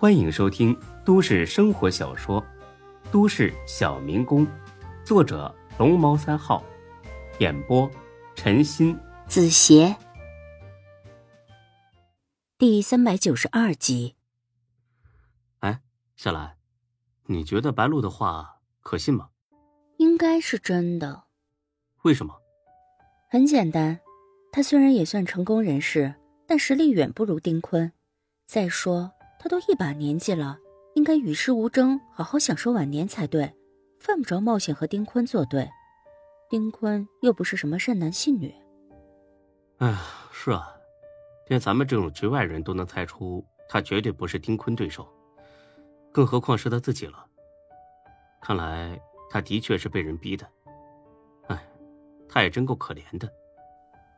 欢迎收听都市生活小说《都市小民工》，作者龙猫三号，演播陈鑫、子邪，第三百九十二集。哎，夏兰，你觉得白露的话可信吗？应该是真的。为什么？很简单，他虽然也算成功人士，但实力远不如丁坤。再说，他都一把年纪了，应该与世无争，好好享受晚年才对，犯不着冒险和丁坤作对。丁坤又不是什么善男信女。哎，是啊，连咱们这种局外人都能猜出他绝对不是丁坤对手，更何况是他自己了。看来他的确是被人逼的。哎他也真够可怜的，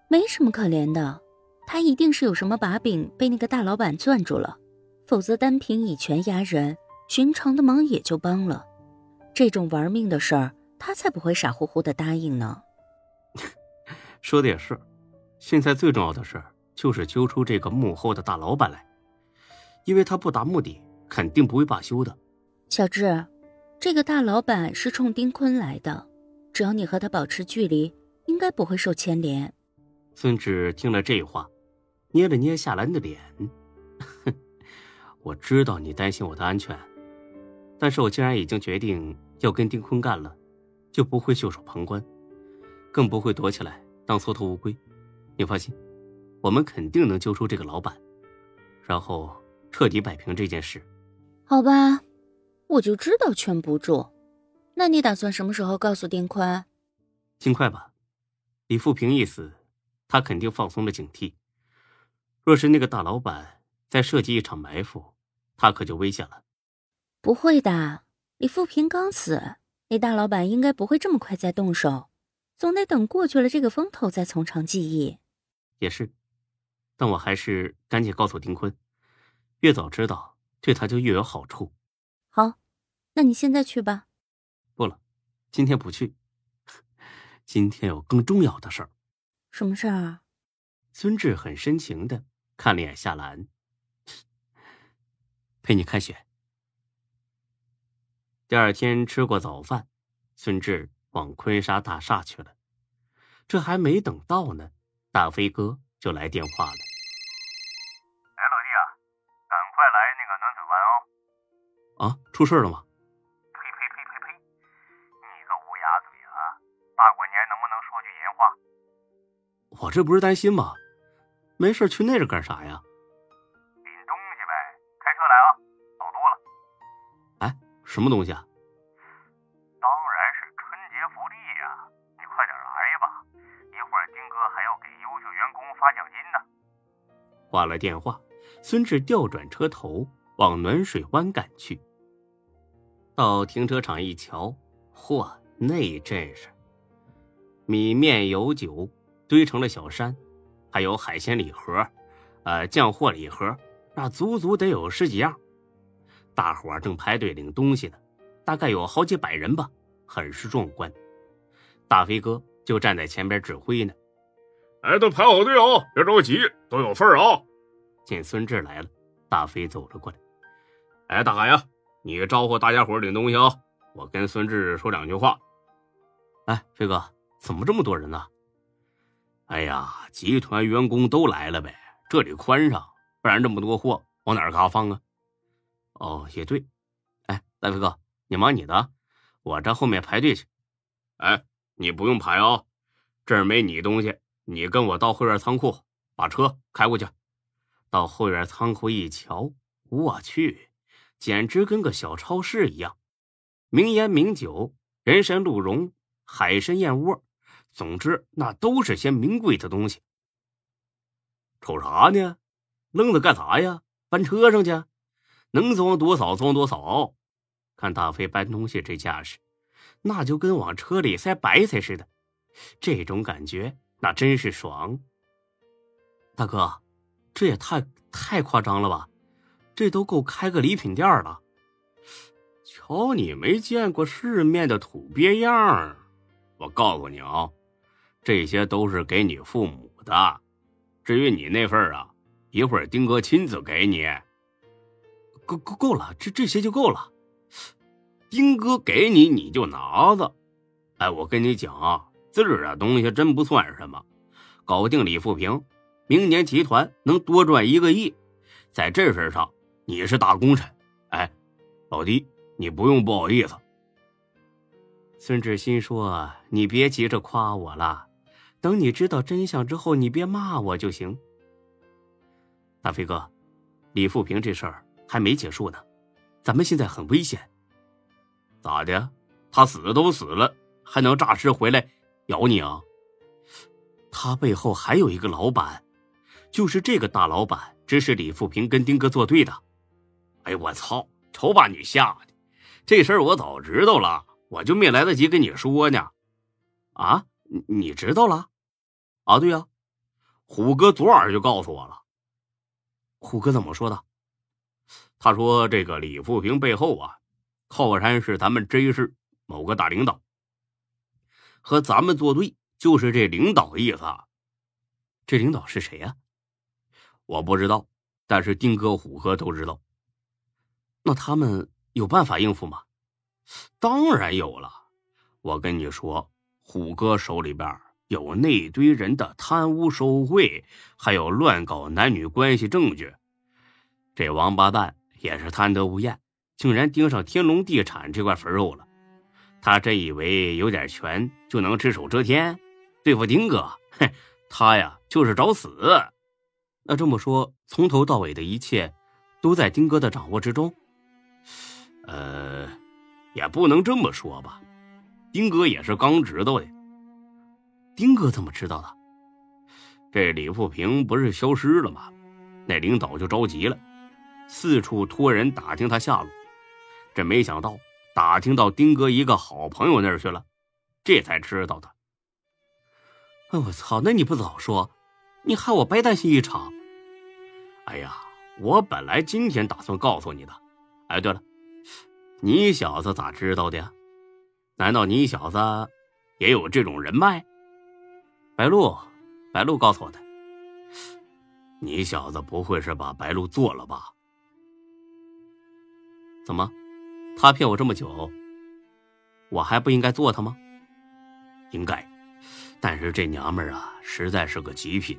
没什么可怜的，他一定是有什么把柄被那个大老板攥住了，否则单凭以权压人，寻常的忙也就帮了。这种玩命的事儿，他才不会傻乎乎的答应呢。说的也是，现在最重要的事就是揪出这个幕后的大老板来，因为他不达目的，肯定不会罢休的。小智，这个大老板是冲丁坤来的，只要你和他保持距离。应该不会受牵连。孙志听了这话，捏了捏夏兰的脸，我知道你担心我的安全，但是我既然已经决定要跟丁坤干了，就不会袖手旁观，更不会躲起来当缩头乌龟。你放心，我们肯定能揪出这个老板，然后彻底摆平这件事。好吧，我就知道劝不住。那你打算什么时候告诉丁坤？尽快吧。李富平一死，他肯定放松了警惕。若是那个大老板再设计一场埋伏，他可就危险了。不会的，李富平刚死，那大老板应该不会这么快再动手，总得等过去了这个风头再从长计议。也是，但我还是赶紧告诉丁坤，越早知道，对他就越有好处。好，那你现在去吧。不了，今天不去。今天有更重要的事儿，什么事儿啊？孙志很深情的看了眼夏兰，陪你看雪。第二天吃过早饭，孙志往昆沙大厦去了。这还没等到呢，大飞哥就来电话了。哎，老弟啊，赶快来那个暖水湾哦！啊，出事了吗？呸呸呸呸呸！你个乌鸦嘴啊！大过年能不能说句人话我这不是担心吗？没事去那儿干啥呀？什么东西啊？当然是春节福利呀！你快点来吧，一会儿丁哥还要给优秀员工发奖金呢。挂了电话，孙志调转车头往暖水湾赶去。到停车场一瞧，嚯，那阵势，米面油酒。堆成了小山，还有海鲜礼盒，呃，酱货礼盒，那足足得有十几样。大伙正排队领东西呢，大概有好几百人吧，很是壮观。大飞哥就站在前边指挥呢。哎，都排好队哦，别着急，都有份啊。见孙志来了，大飞走了过来。哎，大海呀，你招呼大家伙领东西啊，我跟孙志说两句话。哎，飞哥，怎么这么多人呢？哎呀，集团员工都来了呗，这里宽敞，不然这么多货往哪儿嘎放啊？哦，也对。哎，大飞哥，你忙你的，我站后面排队去。哎，你不用排啊，这儿没你东西，你跟我到后院仓库，把车开过去。到后院仓库一瞧，我去，简直跟个小超市一样，名烟名酒，人参鹿茸，海参燕窝。总之，那都是些名贵的东西。瞅啥呢？愣着干啥呀？搬车上去，能装多少装多少。看大飞搬东西这架势，那就跟往车里塞白菜似的。这种感觉，那真是爽。大哥，这也太太夸张了吧？这都够开个礼品店了。瞧你没见过世面的土鳖样儿我告诉你啊。这些都是给你父母的，至于你那份啊，一会儿丁哥亲自给你。够够够了，这这些就够了。丁哥给你，你就拿着。哎，我跟你讲啊，字儿啊东西真不算什么。搞定李富平，明年集团能多赚一个亿，在这事上你是大功臣。哎，老弟，你不用不好意思。孙志新说：“你别急着夸我了，等你知道真相之后，你别骂我就行。”大飞哥，李富平这事儿还没结束呢，咱们现在很危险。咋的？他死都死了，还能诈尸回来咬你啊？他背后还有一个老板，就是这个大老板指使李富平跟丁哥作对的。哎，我操！瞅把你吓的！这事儿我早知道了，我就没来得及跟你说呢。啊，你知道了？啊，对呀，虎哥昨晚就告诉我了。虎哥怎么说的？他说这个李富平背后啊，靠山是咱们 J 市某个大领导，和咱们作对。就是这领导意思，这领导是谁呀？我不知道，但是丁哥、虎哥都知道。那他们有办法应付吗？当然有了。我跟你说，虎哥手里边有那堆人的贪污受贿，还有乱搞男女关系证据。这王八蛋也是贪得无厌，竟然盯上天龙地产这块肥肉了。他真以为有点权就能只手遮天？对付丁哥，哼，他呀就是找死。那这么说，从头到尾的一切都在丁哥的掌握之中。呃，也不能这么说吧。丁哥也是刚知道的。丁哥怎么知道的？这李富平不是消失了吗？那领导就着急了，四处托人打听他下落。这没想到打听到丁哥一个好朋友那儿去了，这才知道的。哎，我操！那你不早说，你害我白担心一场。哎呀，我本来今天打算告诉你的。哎，对了，你小子咋知道的呀？难道你小子也有这种人脉？白鹿，白鹿告诉我的。你小子不会是把白鹿做了吧？怎么，他骗我这么久，我还不应该做他吗？应该。但是这娘们儿啊，实在是个极品，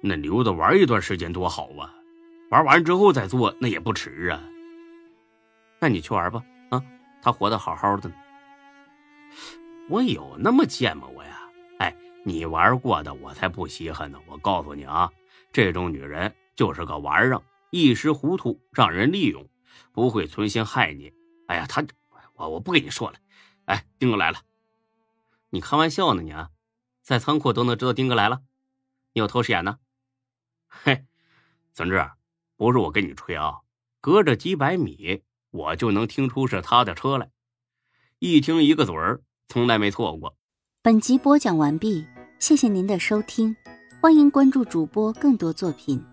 那留着玩一段时间多好啊！玩完之后再做那也不迟啊。那你去玩吧，啊，他活得好好的。我有那么贱吗我呀？哎，你玩过的我才不稀罕呢。我告诉你啊，这种女人就是个玩意儿，一时糊涂让人利用，不会存心害你。哎呀，他，我我不跟你说了。哎，丁哥来了，你开玩笑呢你啊？在仓库都能知道丁哥来了，你有透视眼呢？嘿，孙志，不是我跟你吹啊，隔着几百米我就能听出是他的车来，一听一个准儿，从来没错过。本集播讲完毕，谢谢您的收听，欢迎关注主播更多作品。